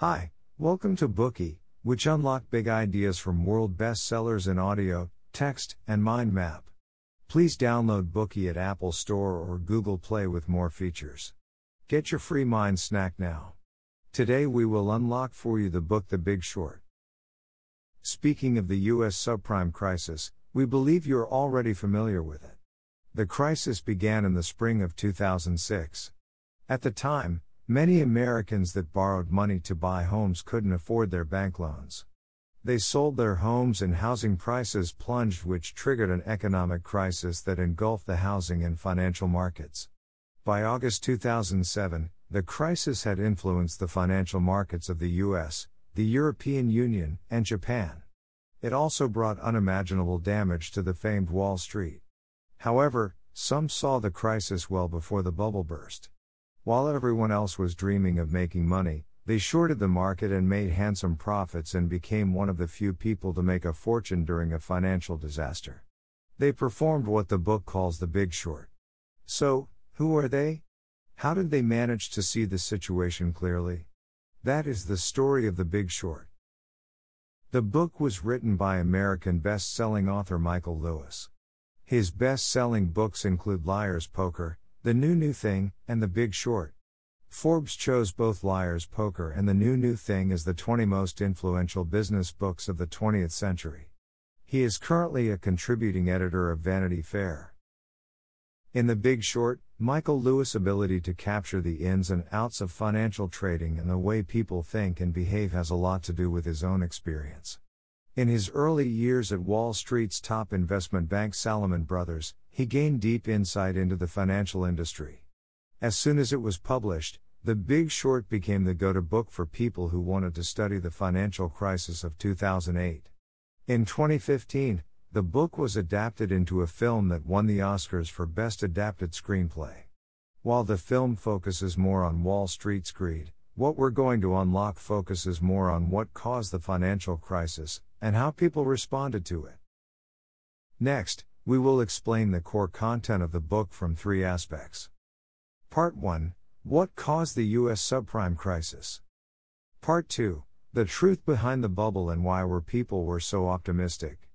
Hi, welcome to Bookey, which unlock big ideas from world bestsellers in audio, text, and mind map. Please download Bookey at Apple Store or Google Play with more features. Get your free mind snack now. Today we will unlock for you the book The Big Short. Speaking of the US subprime crisis, we believe you're already familiar with it. The crisis began in the spring of 2006. At the time, Many Americans that borrowed money to buy homes couldn't afford their bank loans. They sold their homes and housing prices plunged, which triggered an economic crisis that engulfed the housing and financial markets. By August 2007, the crisis had influenced the financial markets of the US, the European Union, and Japan. It also brought unimaginable damage to the famed Wall Street. However, some saw the crisis well before the bubble burst. While everyone else was dreaming of making money, they shorted the market and made handsome profits and became one of the few people to make a fortune during a financial disaster. They performed what the book calls the big short. So, who are they? How did they manage to see the situation clearly? That is the story of the big short. The book was written by American best selling author Michael Lewis. His best selling books include Liar's Poker, the New New Thing, and The Big Short. Forbes chose both Liar's Poker and The New New Thing as the 20 most influential business books of the 20th century. He is currently a contributing editor of Vanity Fair. In The Big Short, Michael Lewis' ability to capture the ins and outs of financial trading and the way people think and behave has a lot to do with his own experience. In his early years at Wall Street's top investment bank Salomon Brothers, he gained deep insight into the financial industry. As soon as it was published, The Big Short became the go to book for people who wanted to study the financial crisis of 2008. In 2015, the book was adapted into a film that won the Oscars for Best Adapted Screenplay. While the film focuses more on Wall Street's greed, what we're going to unlock focuses more on what caused the financial crisis and how people responded to it. Next, we will explain the core content of the book from three aspects. Part 1 What caused the U.S. subprime crisis? Part 2 The truth behind the bubble and why were people were so optimistic.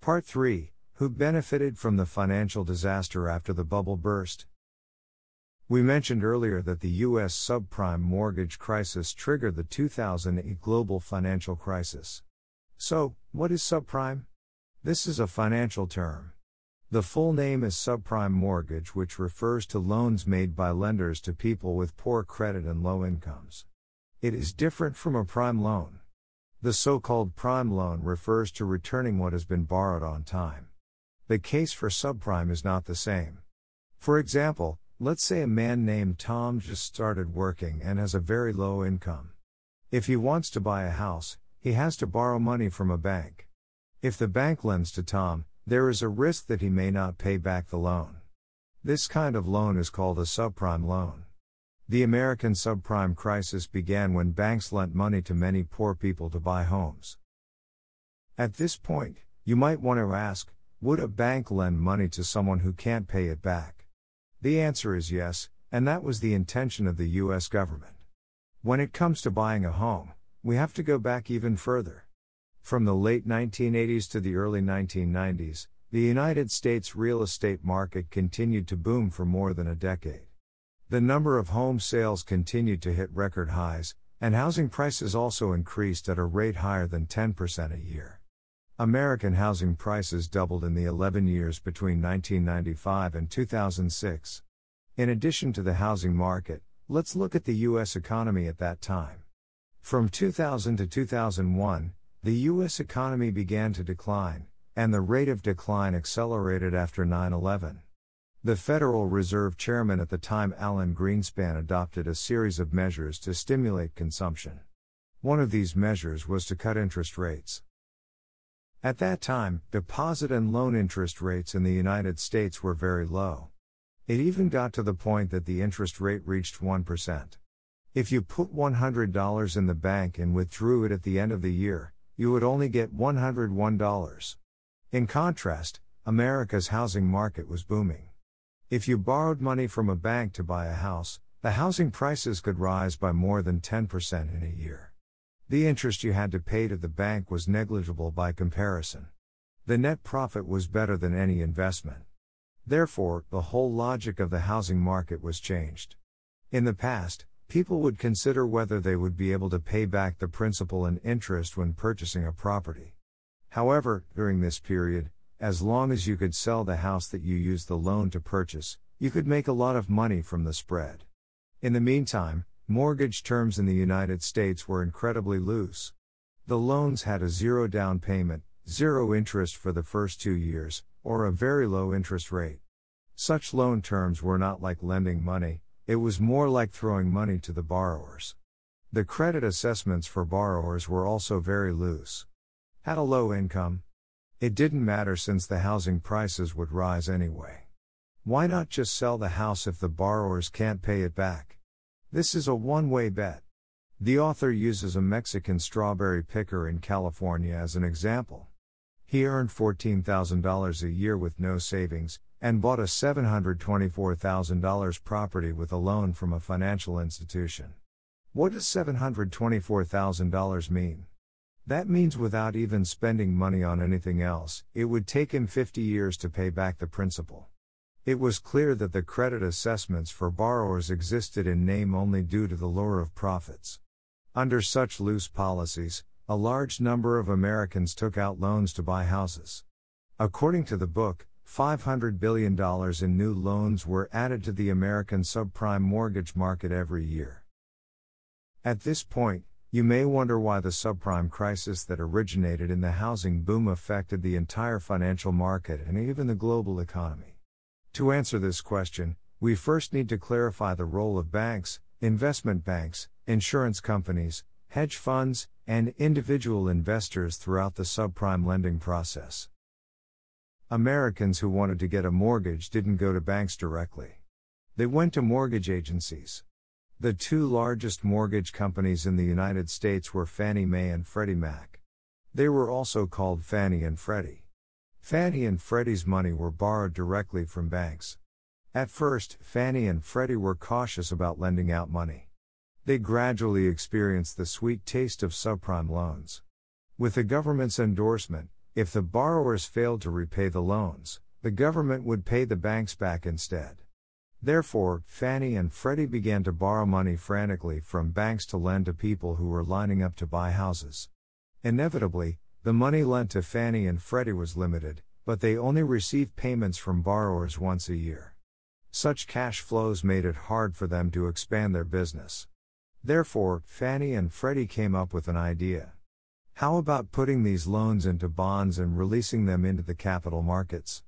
Part 3 Who benefited from the financial disaster after the bubble burst? We mentioned earlier that the U.S. subprime mortgage crisis triggered the 2008 global financial crisis. So, what is subprime? This is a financial term. The full name is subprime mortgage, which refers to loans made by lenders to people with poor credit and low incomes. It is different from a prime loan. The so called prime loan refers to returning what has been borrowed on time. The case for subprime is not the same. For example, let's say a man named Tom just started working and has a very low income. If he wants to buy a house, he has to borrow money from a bank. If the bank lends to Tom, there is a risk that he may not pay back the loan. This kind of loan is called a subprime loan. The American subprime crisis began when banks lent money to many poor people to buy homes. At this point, you might want to ask would a bank lend money to someone who can't pay it back? The answer is yes, and that was the intention of the U.S. government. When it comes to buying a home, we have to go back even further. From the late 1980s to the early 1990s, the United States real estate market continued to boom for more than a decade. The number of home sales continued to hit record highs, and housing prices also increased at a rate higher than 10% a year. American housing prices doubled in the 11 years between 1995 and 2006. In addition to the housing market, let's look at the U.S. economy at that time. From 2000 to 2001, the U.S. economy began to decline, and the rate of decline accelerated after 9 11. The Federal Reserve Chairman at the time, Alan Greenspan, adopted a series of measures to stimulate consumption. One of these measures was to cut interest rates. At that time, deposit and loan interest rates in the United States were very low. It even got to the point that the interest rate reached 1%. If you put $100 in the bank and withdrew it at the end of the year, you would only get $101. In contrast, America's housing market was booming. If you borrowed money from a bank to buy a house, The housing prices could rise by more than 10% in a year. The interest you had to pay to the bank was negligible by comparison. The net profit was better than any investment. Therefore, the whole logic of the housing market was changed. In the past, people would consider whether they would be able to pay back the principal and interest when purchasing a property. However, during this period, as long as you could sell the house that you used the loan to purchase, you could make a lot of money from the spread. In the meantime, mortgage terms in the United States were incredibly loose. The loans had a zero down payment, zero interest for the first two years, or a very low interest rate. Such loan terms were not like lending money, it was more like throwing money to the borrowers. The credit assessments for borrowers were also very loose. Had a low income? It didn't matter since the housing prices would rise anyway. Why not just sell the house if the borrowers can't pay it back? This is a one way bet. The author uses a Mexican strawberry picker in California as an example. He earned $14,000 a year with no savings, and bought a $724,000 property with a loan from a financial institution. What does $724,000 mean? That means without even spending money on anything else, it would take him 50 years to pay back the principal. It was clear that the credit assessments for borrowers existed in name only due to the lure of profits. Under such loose policies, a large number of Americans took out loans to buy houses. According to the book, $500 billion in new loans were added to the American subprime mortgage market every year. At this point, you may wonder why the subprime crisis that originated in the housing boom affected the entire financial market and even the global economy. To answer this question, we first need to clarify the role of banks, investment banks, insurance companies, hedge funds, and individual investors throughout the subprime lending process. Americans who wanted to get a mortgage didn't go to banks directly. They went to mortgage agencies. The two largest mortgage companies in the United States were Fannie Mae and Freddie Mac. They were also called Fannie and Freddie. Fannie and Freddie's money were borrowed directly from banks. At first, Fannie and Freddie were cautious about lending out money. They gradually experienced the sweet taste of subprime loans. With the government's endorsement, if the borrowers failed to repay the loans, the government would pay the banks back instead. Therefore, Fannie and Freddie began to borrow money frantically from banks to lend to people who were lining up to buy houses. Inevitably, the money lent to Fannie and Freddie was limited, but they only received payments from borrowers once a year. Such cash flows made it hard for them to expand their business. Therefore, Fannie and Freddie came up with an idea. How about putting these loans into bonds and releasing them into the capital markets?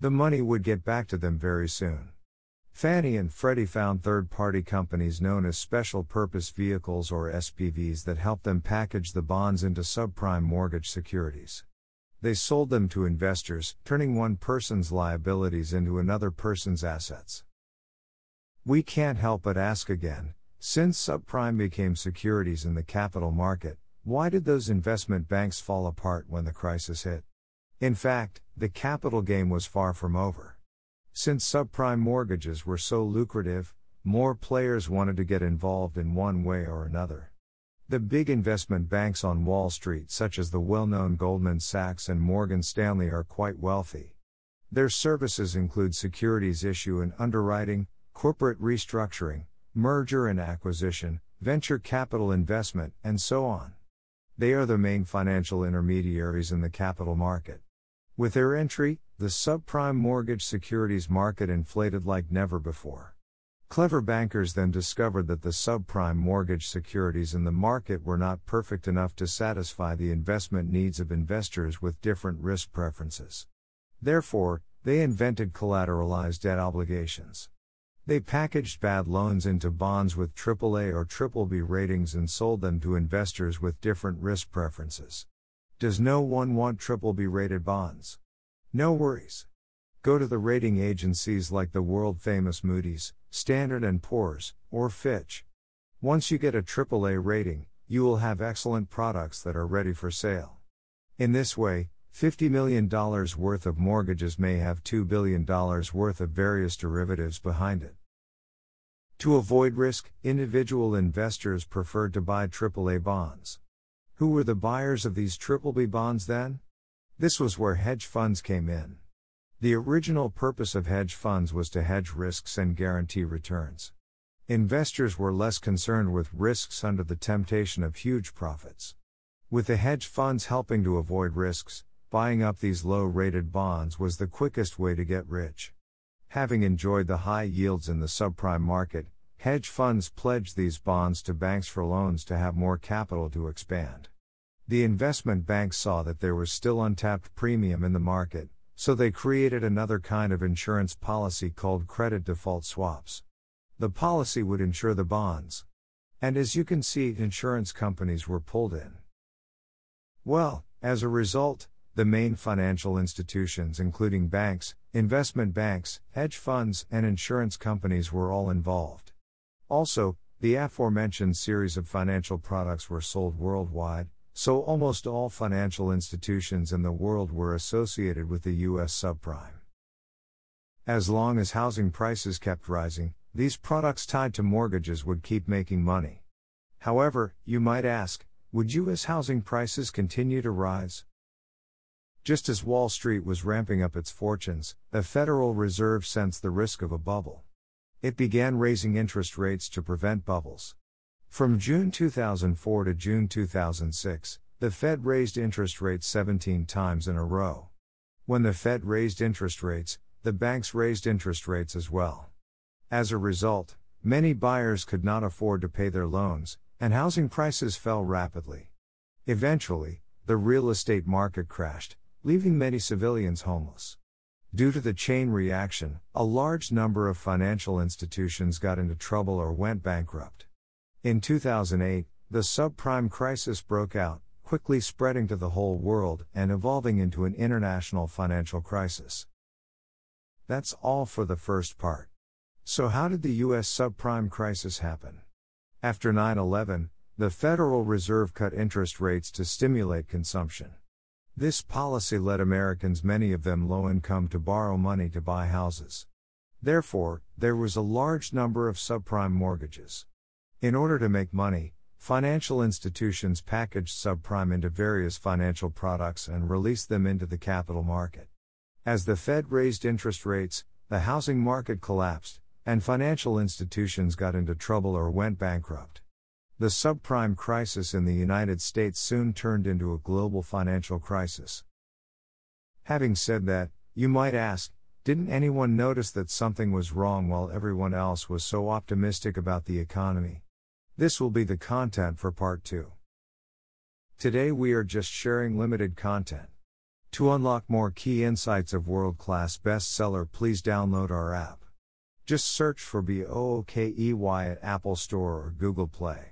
The money would get back to them very soon. Fannie and Freddie found third party companies known as special purpose vehicles or SPVs that helped them package the bonds into subprime mortgage securities. They sold them to investors, turning one person's liabilities into another person's assets. We can't help but ask again since subprime became securities in the capital market, why did those investment banks fall apart when the crisis hit? In fact, the capital game was far from over. Since subprime mortgages were so lucrative, more players wanted to get involved in one way or another. The big investment banks on Wall Street, such as the well known Goldman Sachs and Morgan Stanley, are quite wealthy. Their services include securities issue and underwriting, corporate restructuring, merger and acquisition, venture capital investment, and so on. They are the main financial intermediaries in the capital market. With their entry, the subprime mortgage securities market inflated like never before. Clever bankers then discovered that the subprime mortgage securities in the market were not perfect enough to satisfy the investment needs of investors with different risk preferences. Therefore, they invented collateralized debt obligations. They packaged bad loans into bonds with AAA or BBB ratings and sold them to investors with different risk preferences. Does no one want triple B rated bonds? No worries. Go to the rating agencies like the world famous Moody's, Standard & Poor's, or Fitch. Once you get a AAA rating, you will have excellent products that are ready for sale. In this way, $50 million worth of mortgages may have $2 billion worth of various derivatives behind it. To avoid risk, individual investors preferred to buy AAA bonds. Who were the buyers of these BBB bonds then? This was where hedge funds came in. The original purpose of hedge funds was to hedge risks and guarantee returns. Investors were less concerned with risks under the temptation of huge profits. With the hedge funds helping to avoid risks, buying up these low rated bonds was the quickest way to get rich. Having enjoyed the high yields in the subprime market, hedge funds pledged these bonds to banks for loans to have more capital to expand. The investment banks saw that there was still untapped premium in the market, so they created another kind of insurance policy called credit default swaps. The policy would insure the bonds. And as you can see, insurance companies were pulled in. Well, as a result, the main financial institutions, including banks, investment banks, hedge funds, and insurance companies, were all involved. Also, the aforementioned series of financial products were sold worldwide, so almost all financial institutions in the world were associated with the US subprime. As long as housing prices kept rising, these products tied to mortgages would keep making money. However, you might ask, would US housing prices continue to rise? Just as Wall Street was ramping up its fortunes, the Federal Reserve sensed the risk of a bubble. It began raising interest rates to prevent bubbles. From June 2004 to June 2006, the Fed raised interest rates 17 times in a row. When the Fed raised interest rates, the banks raised interest rates as well. As a result, many buyers could not afford to pay their loans, and housing prices fell rapidly. Eventually, the real estate market crashed, leaving many civilians homeless. Due to the chain reaction, a large number of financial institutions got into trouble or went bankrupt. In 2008, the subprime crisis broke out, quickly spreading to the whole world and evolving into an international financial crisis. That's all for the first part. So, how did the U.S. subprime crisis happen? After 9 11, the Federal Reserve cut interest rates to stimulate consumption. This policy led Americans, many of them low income, to borrow money to buy houses. Therefore, there was a large number of subprime mortgages. In order to make money, financial institutions packaged subprime into various financial products and released them into the capital market. As the Fed raised interest rates, the housing market collapsed, and financial institutions got into trouble or went bankrupt. The subprime crisis in the United States soon turned into a global financial crisis. Having said that, you might ask, didn't anyone notice that something was wrong while everyone else was so optimistic about the economy? This will be the content for part 2. Today we are just sharing limited content. To unlock more key insights of world class bestseller, please download our app. Just search for BOOKEY at Apple Store or Google Play.